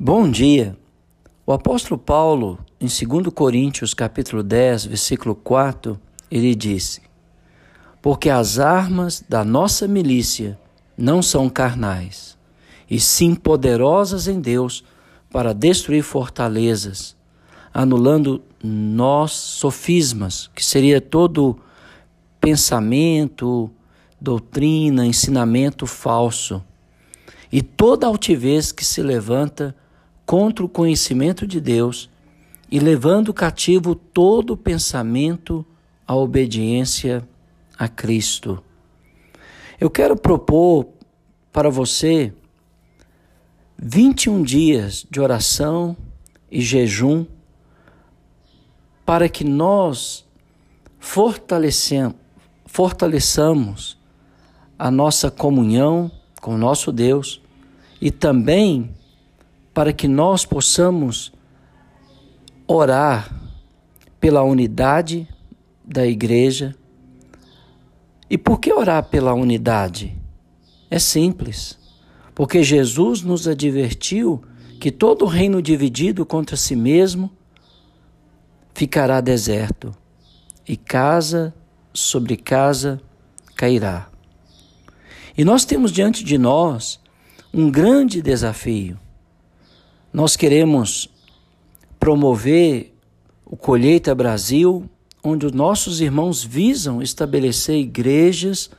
Bom dia. O apóstolo Paulo, em 2 Coríntios, capítulo 10, versículo 4, ele disse: Porque as armas da nossa milícia não são carnais, e sim poderosas em Deus para destruir fortalezas, anulando nós sofismas, que seria todo pensamento, doutrina, ensinamento falso, e toda altivez que se levanta contra o conhecimento de Deus e levando cativo todo pensamento à obediência a Cristo. Eu quero propor para você 21 dias de oração e jejum para que nós fortaleçamos a nossa comunhão com o nosso Deus e também para que nós possamos orar pela unidade da igreja. E por que orar pela unidade? É simples, porque Jesus nos advertiu que todo reino dividido contra si mesmo ficará deserto, e casa sobre casa cairá. E nós temos diante de nós um grande desafio nós queremos promover o Colheita Brasil, onde os nossos irmãos visam estabelecer igrejas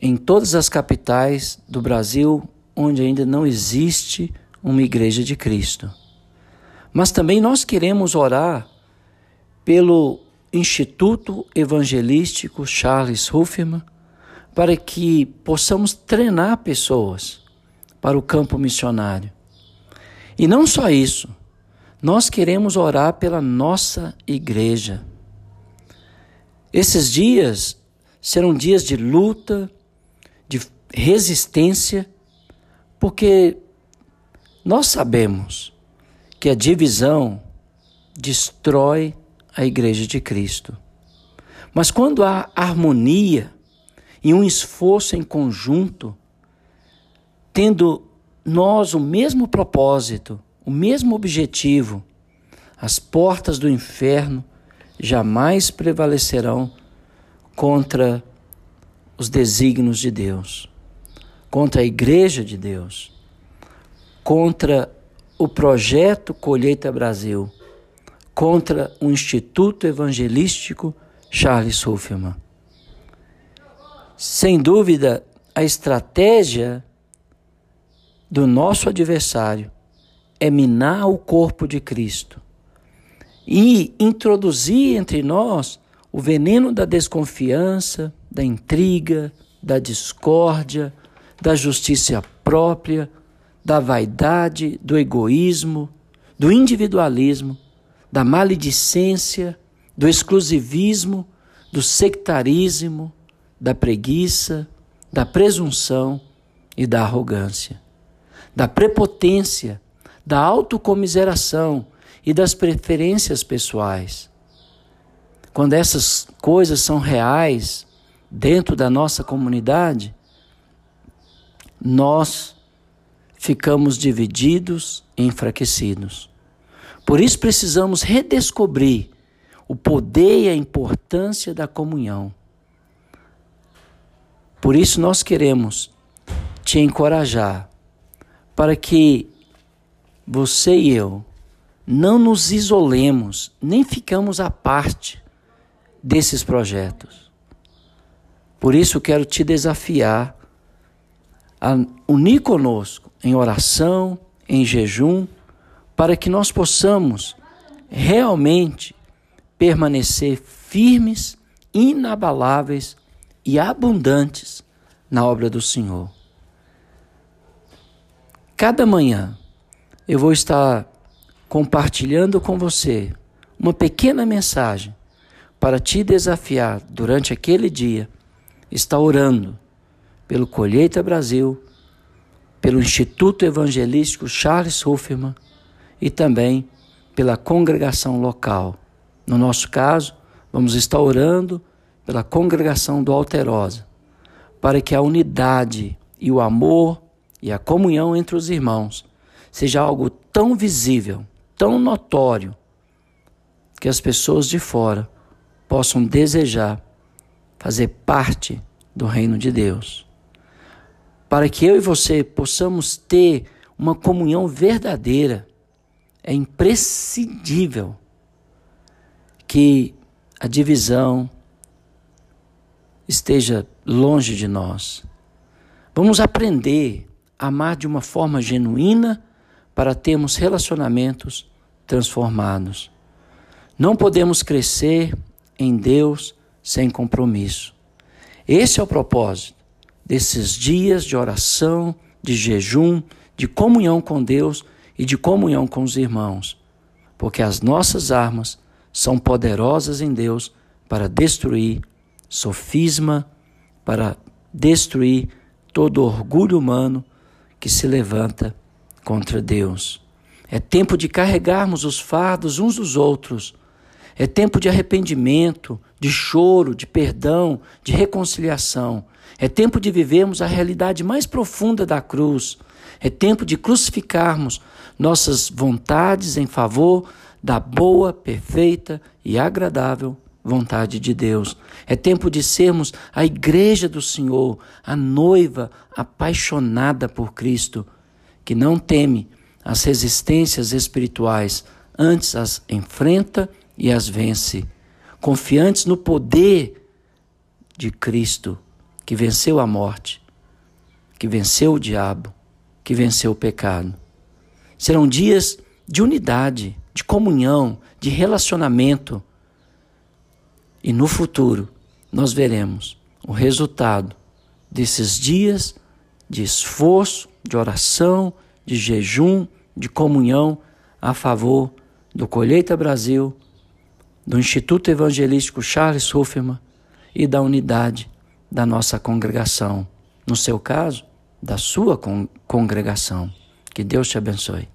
em todas as capitais do Brasil onde ainda não existe uma igreja de Cristo. Mas também nós queremos orar pelo Instituto Evangelístico Charles Ruffman para que possamos treinar pessoas para o campo missionário. E não só isso, nós queremos orar pela nossa igreja. Esses dias serão dias de luta, de resistência, porque nós sabemos que a divisão destrói a igreja de Cristo. Mas quando há harmonia e um esforço em conjunto, tendo nós o mesmo propósito, o mesmo objetivo, as portas do inferno jamais prevalecerão contra os desígnios de Deus, contra a igreja de Deus, contra o projeto Colheita Brasil, contra o Instituto Evangelístico Charles Huffman. Sem dúvida, a estratégia do nosso adversário é minar o corpo de Cristo e introduzir entre nós o veneno da desconfiança, da intriga, da discórdia, da justiça própria, da vaidade, do egoísmo, do individualismo, da maledicência, do exclusivismo, do sectarismo, da preguiça, da presunção e da arrogância da prepotência, da autocomiseração e das preferências pessoais. Quando essas coisas são reais dentro da nossa comunidade, nós ficamos divididos e enfraquecidos. Por isso precisamos redescobrir o poder e a importância da comunhão. Por isso nós queremos te encorajar para que você e eu não nos isolemos, nem ficamos à parte desses projetos. Por isso quero te desafiar a unir conosco em oração, em jejum, para que nós possamos realmente permanecer firmes, inabaláveis e abundantes na obra do Senhor. Cada manhã eu vou estar compartilhando com você uma pequena mensagem para te desafiar durante aquele dia. Está orando pelo Colheita Brasil, pelo Instituto Evangelístico Charles Huffman e também pela congregação local. No nosso caso, vamos estar orando pela congregação do Alterosa, para que a unidade e o amor e a comunhão entre os irmãos seja algo tão visível, tão notório, que as pessoas de fora possam desejar fazer parte do reino de Deus. Para que eu e você possamos ter uma comunhão verdadeira, é imprescindível que a divisão esteja longe de nós. Vamos aprender amar de uma forma genuína para termos relacionamentos transformados. Não podemos crescer em Deus sem compromisso. Esse é o propósito desses dias de oração, de jejum, de comunhão com Deus e de comunhão com os irmãos, porque as nossas armas são poderosas em Deus para destruir sofisma, para destruir todo orgulho humano que se levanta contra Deus. É tempo de carregarmos os fardos uns dos outros. É tempo de arrependimento, de choro, de perdão, de reconciliação. É tempo de vivermos a realidade mais profunda da cruz. É tempo de crucificarmos nossas vontades em favor da boa, perfeita e agradável vontade de Deus. É tempo de sermos a igreja do Senhor, a noiva apaixonada por Cristo, que não teme as resistências espirituais, antes as enfrenta e as vence, confiantes no poder de Cristo, que venceu a morte, que venceu o diabo, que venceu o pecado. Serão dias de unidade, de comunhão, de relacionamento e no futuro, nós veremos o resultado desses dias de esforço, de oração, de jejum, de comunhão a favor do Colheita Brasil, do Instituto Evangelístico Charles Ruffman e da unidade da nossa congregação. No seu caso, da sua con congregação. Que Deus te abençoe.